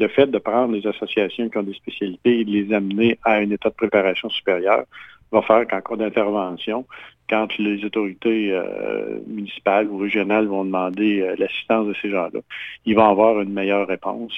le fait de prendre les associations qui ont des spécialités et de les amener à un état de préparation supérieur, va faire qu'en cas d'intervention, quand les autorités euh, municipales ou régionales vont demander euh, l'assistance de ces gens-là, ils vont avoir une meilleure réponse.